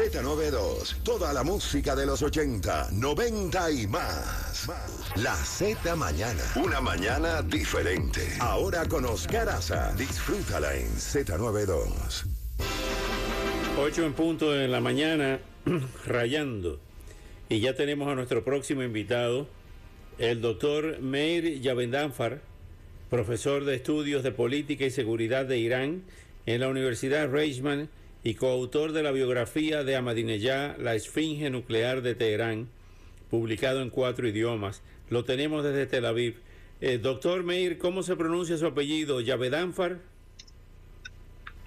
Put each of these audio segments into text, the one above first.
Z92, toda la música de los 80, 90 y más. La Z Mañana, una mañana diferente. Ahora con Oscar Aza, disfrútala en Z92. 8 en punto de la mañana, rayando. Y ya tenemos a nuestro próximo invitado, el doctor Meir Yavendanfar, profesor de estudios de política y seguridad de Irán en la Universidad Reichman y coautor de la biografía de Ahmadinejad, La Esfinge Nuclear de Teherán, publicado en cuatro idiomas. Lo tenemos desde Tel Aviv. Eh, doctor Meir, ¿cómo se pronuncia su apellido? ¿Yavedanfar?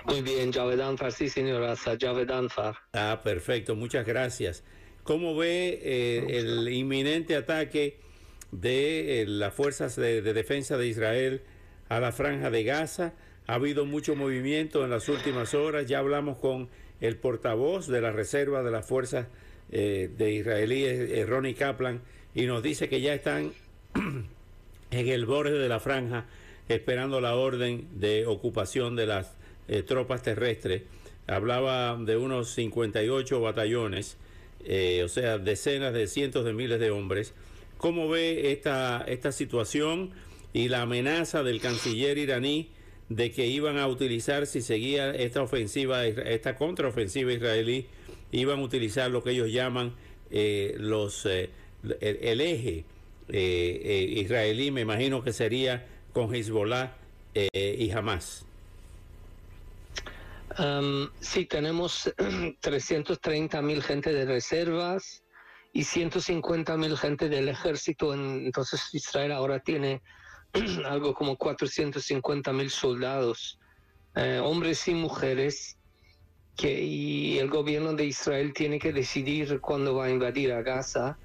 Muy bien, Javedanfar, sí, señora, Javedanfar. Ah, perfecto, muchas gracias. ¿Cómo ve eh, el inminente ataque de eh, las fuerzas de, de defensa de Israel a la franja de Gaza? Ha habido mucho movimiento en las últimas horas. Ya hablamos con el portavoz de la Reserva de las Fuerzas eh, de israelíes, eh, Ronnie Kaplan, y nos dice que ya están en el borde de la franja esperando la orden de ocupación de las eh, tropas terrestres. Hablaba de unos 58 batallones, o sea, decenas de cientos de miles de hombres. ¿Cómo ve esta, esta situación y la amenaza del canciller iraní? De que iban a utilizar, si seguía esta ofensiva, esta contraofensiva israelí, iban a utilizar lo que ellos llaman eh, los eh, el, eje eh, israelí, me imagino que sería con Hezbollah y Hamas. Um, sí, tenemos 330 mil gente de reservas y 150 mil gente del ejército. Entonces Israel ahora tiene algo como 450 mil soldados, eh, hombres y mujeres, que y el gobierno de Israel tiene que decidir cuándo va a invadir a Gaza,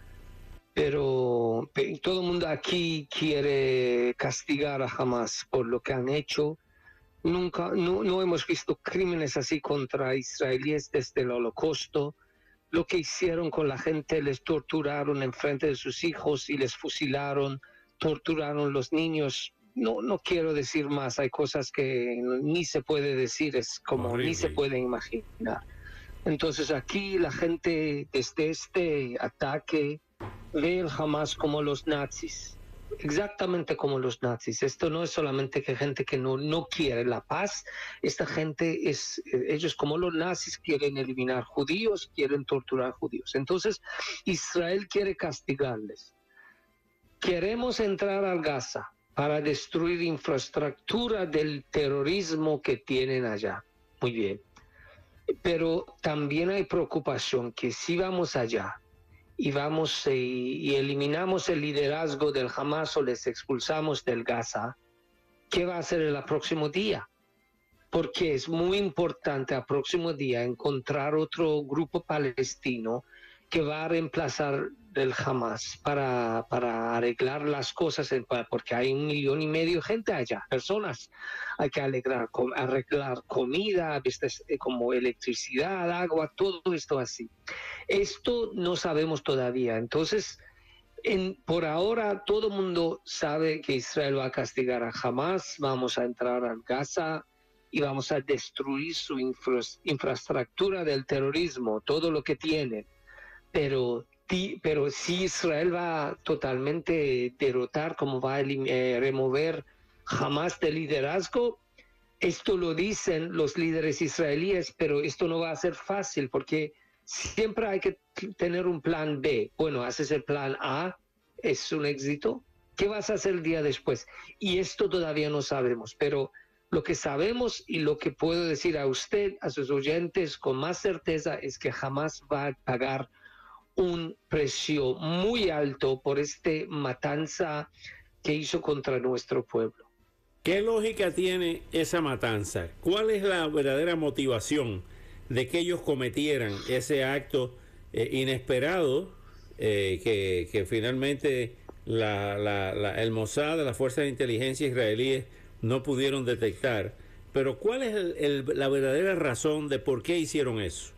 pero, todo el mundo aquí quiere castigar a Hamas por lo que han hecho. Nunca, no, no hemos visto crímenes así contra israelíes desde el holocausto. Lo que hicieron con la gente, les torturaron en frente de sus hijos y les fusilaron torturaron los niños. No, no quiero decir más, hay cosas que ni se puede decir, es como Horrible. ni se puede imaginar. Entonces aquí la gente desde este ataque ve el Hamas como los nazis, exactamente como los nazis. Esto no es solamente que gente que no, no quiere la paz, esta gente es, ellos como los nazis quieren eliminar judíos, quieren torturar judíos. Entonces Israel quiere castigarles queremos entrar al Gaza para destruir infraestructura del terrorismo que tienen allá. Muy bien. Pero también hay preocupación que si vamos allá y vamos eh, y eliminamos el liderazgo del Hamas o les expulsamos del Gaza, ¿qué va a hacer el próximo día? Porque es muy importante el próximo día encontrar otro grupo palestino que va a reemplazar del Hamas para, para arreglar las cosas, porque hay un millón y medio de gente allá, personas. Hay que arreglar, arreglar comida, eh, como electricidad, agua, todo esto así. Esto no sabemos todavía. Entonces, en, por ahora todo el mundo sabe que Israel va a castigar a Hamas, vamos a entrar a Gaza y vamos a destruir su infra, infraestructura del terrorismo, todo lo que tienen pero, pero si Israel va totalmente derrotar, como va a eh, remover jamás de liderazgo, esto lo dicen los líderes israelíes, pero esto no va a ser fácil porque siempre hay que tener un plan B. Bueno, haces el plan A, es un éxito. ¿Qué vas a hacer el día después? Y esto todavía no sabemos, pero lo que sabemos y lo que puedo decir a usted, a sus oyentes con más certeza es que jamás va a pagar un precio muy alto por este matanza que hizo contra nuestro pueblo. ¿Qué lógica tiene esa matanza? ¿Cuál es la verdadera motivación de que ellos cometieran ese acto eh, inesperado eh, que, finalmente la, el Mossad, las fuerzas de inteligencia israelíes no pudieron detectar. Pero ¿cuál es la verdadera razón de por qué hicieron eso?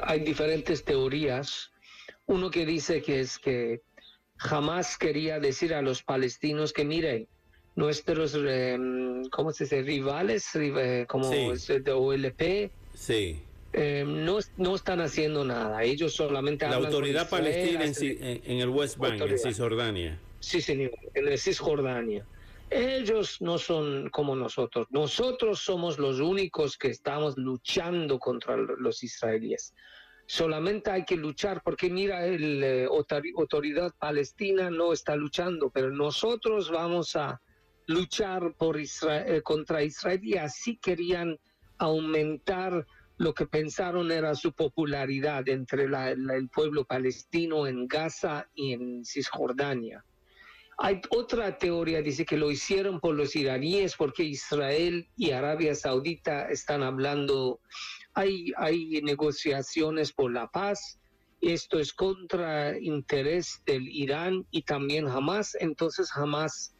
Hay diferentes teorías. Uno que dice que es que jamás quería decir a los palestinos que miren, nuestros, em, ¿cómo se dice? Rivales, eh, como de OLP, sí. Em, no, no están haciendo nada. Ellos solamente La autoridad palestina en, el West Bank, en Cisjordania. Sí, señor, en Cisjordania. Ellos no son como nosotros. Nosotros somos los únicos que estamos luchando contra los israelíes. Solamente hay que luchar porque mira, la eh, autoridad palestina no está luchando, pero nosotros vamos a luchar por Israel, eh, contra Israel y así querían aumentar lo que pensaron era su popularidad entre el pueblo palestino en Gaza y en Cisjordania. Hay otra teoría, dice que lo hicieron por los iraníes porque Israel y Arabia Saudita están hablando, hay, hay negociaciones por la paz, esto es contra interés del Irán y también Hamas, entonces Hamas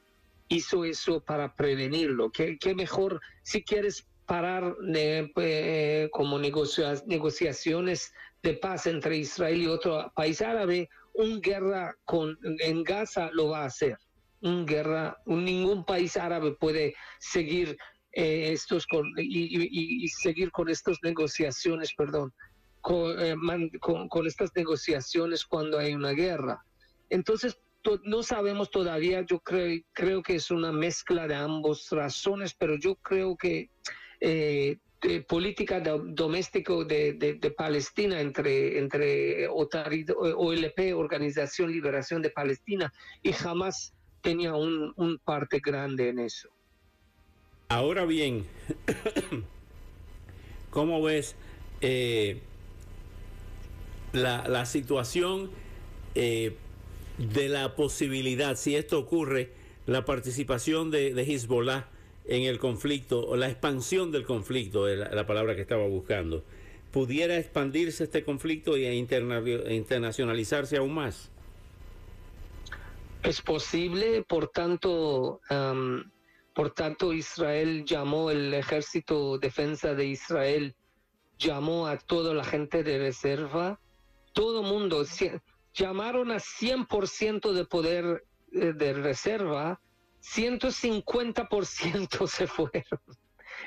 hizo eso para prevenirlo. ¿Qué, mejor si quieres parar eh, como negociaciones de paz entre Israel y otro país árabe? Un guerra con, en Gaza lo va a hacer. Un guerra, ningún país árabe puede seguir eh, estos con, y, seguir con estas negociaciones, perdón, eh, con, con, estas negociaciones cuando hay una guerra. Entonces, no sabemos todavía, yo creo, creo que es una mezcla de ambas razones, pero yo creo que eh, política doméstica de, Palestina entre, entre OLP, Organización Liberación de Palestina, y jamás tenía un, parte grande en eso. Ahora bien, ¿cómo ves eh, la, la, situación eh, de la posibilidad, si esto ocurre, la participación de, de Hezbollah en el conflicto, o la expansión del conflicto, la, la palabra que estaba buscando, pudiera expandirse este conflicto y internacionalizarse aún más? Es posible, por tanto, por tanto Israel llamó, el ejército defensa de Israel llamó a toda la gente de reserva, todo mundo, llamaron a 100% de poder eh, de reserva 150% se fueron.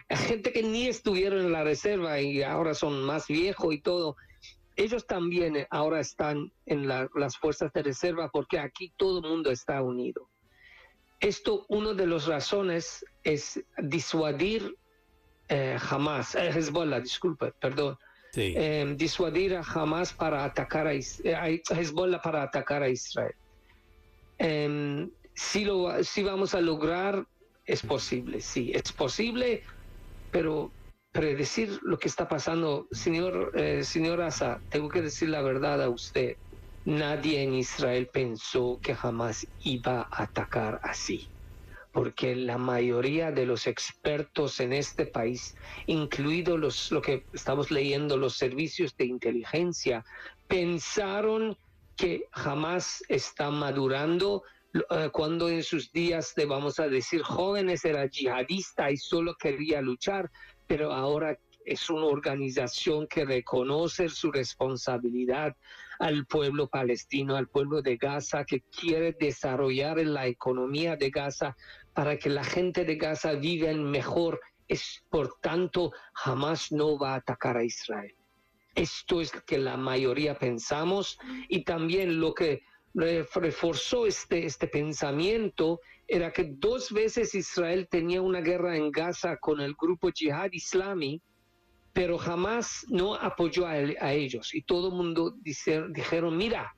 Gente que ni estuvieron en la reserva y ahora son más viejos y todo. Ellos también eh, ahora están en las fuerzas de reserva porque aquí todo el mundo está unido. Esto, una de las razones es disuadir eh, Hamas, eh, Hezbollah, disculpe, perdón, eh, disuadir a Hamas para atacar a, Hezbollah para atacar a Israel. Si, lo, si vamos a lograr, es posible, sí, es posible, pero predecir lo que está pasando, señor, eh, señor Asa, tengo que decir la verdad a usted. Nadie en Israel pensó que jamás iba a atacar así, porque la mayoría de los expertos en este país, incluidos los, lo que estamos leyendo, los servicios de inteligencia, pensaron que jamás está madurando cuando en sus días de, vamos a decir, jóvenes era yihadista y solo quería luchar, pero ahora es una organización que reconoce su responsabilidad al pueblo palestino, al pueblo de Gaza, que quiere desarrollar la economía de Gaza para que la gente de Gaza viva mejor. Es, por tanto, jamás no va a atacar a Israel. Esto es lo que la mayoría pensamos y también lo que reforzó este, este pensamiento era que dos veces Israel tenía una guerra en Gaza con el grupo Jihad Islami, pero jamás no apoyó a, ellos. Y todo el mundo dijeron, mira,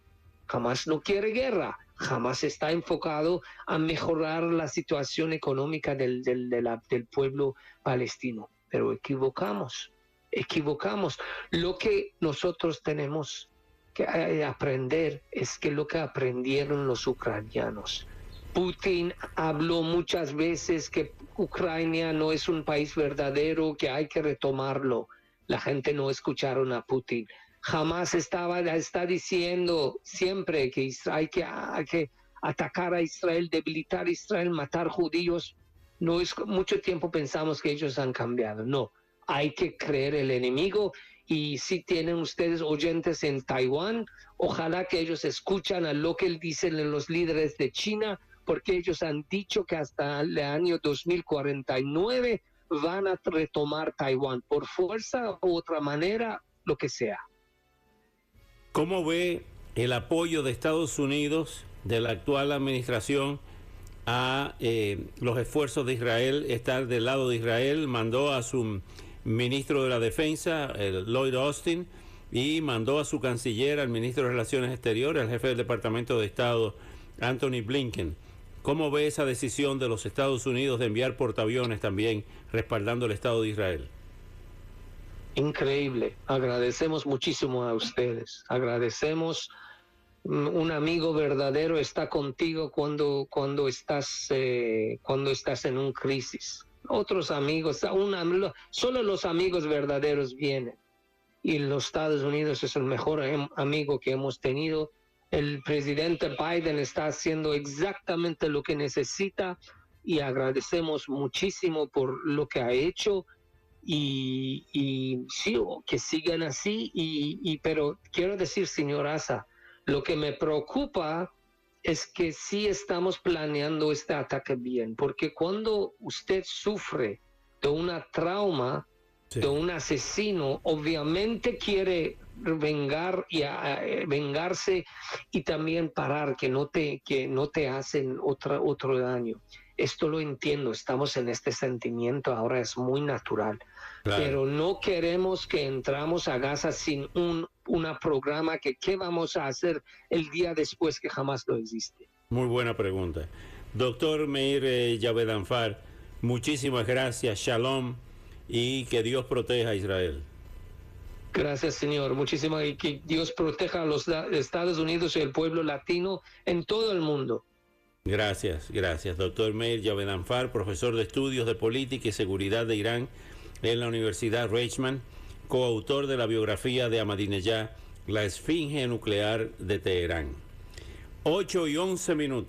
jamás no quiere guerra, jamás está enfocado a mejorar la situación económica del, del, del pueblo palestino. Pero equivocamos, equivocamos. Lo que nosotros tenemos que aprender es que lo que aprendieron los ucranianos. Putin habló muchas veces que Ucrania no es un país verdadero, que hay que retomarlo. La gente no escucharon a Putin. jamás estaba, está diciendo siempre que hay que, hay que atacar a Israel, debilitar a Israel, matar judíos. No es mucho tiempo pensamos que ellos han cambiado. No, hay que creer el enemigo y si tienen ustedes oyentes en Taiwán, ojalá que ellos escuchan a lo que él dice los líderes de China, porque ellos han dicho que hasta el año 2049 van a retomar Taiwán por fuerza u otra manera, lo que sea. ¿Cómo ve el apoyo de Estados Unidos, de la actual administración, a eh, los esfuerzos de Israel, estar del lado de Israel? Mandó a su ministro de la Defensa, Lloyd Austin, y mandó a su canciller, al ministro de Relaciones Exteriores, al jefe del Departamento de Estado, Anthony Blinken. ¿Cómo ve esa decisión de los Estados Unidos de enviar portaaviones también respaldando el Estado de Israel? Increíble. Agradecemos muchísimo a ustedes. Agradecemos. Mm, un amigo verdadero está contigo cuando, cuando, estás, eh, cuando estás en un crisis otros amigos, solo los amigos verdaderos vienen. Y los Estados Unidos es el mejor amigo que hemos tenido. El presidente Biden está haciendo exactamente lo que necesita y agradecemos muchísimo por lo que ha hecho y, y sí, que sigan así. Y, y, pero quiero decir, señor Asa, lo que me preocupa es que sí estamos planeando este ataque bien, porque cuando usted sufre de una trauma, de un asesino, obviamente quiere vengar y vengarse y también parar que no te que no te hacen otra, otro daño. Esto lo entiendo, estamos en este sentimiento, ahora es muy natural. Pero no queremos que entramos a Gaza sin un una programa que qué vamos a hacer el día después que jamás no existe. Muy buena pregunta. Doctor Meir eh, Yavedanfar, muchísimas gracias, shalom y que Dios proteja a Israel. Gracias, Señor. Muchísimas y que Dios proteja a los Estados Unidos y el pueblo latino en todo el mundo. Gracias, gracias. Doctor Meir Yavedanfar, profesor de estudios de política y seguridad de Irán en la Universidad Reichman coautor de la biografía de Ahmadinejad, La Esfinge Nuclear de Teherán. 8 y 11 minutos.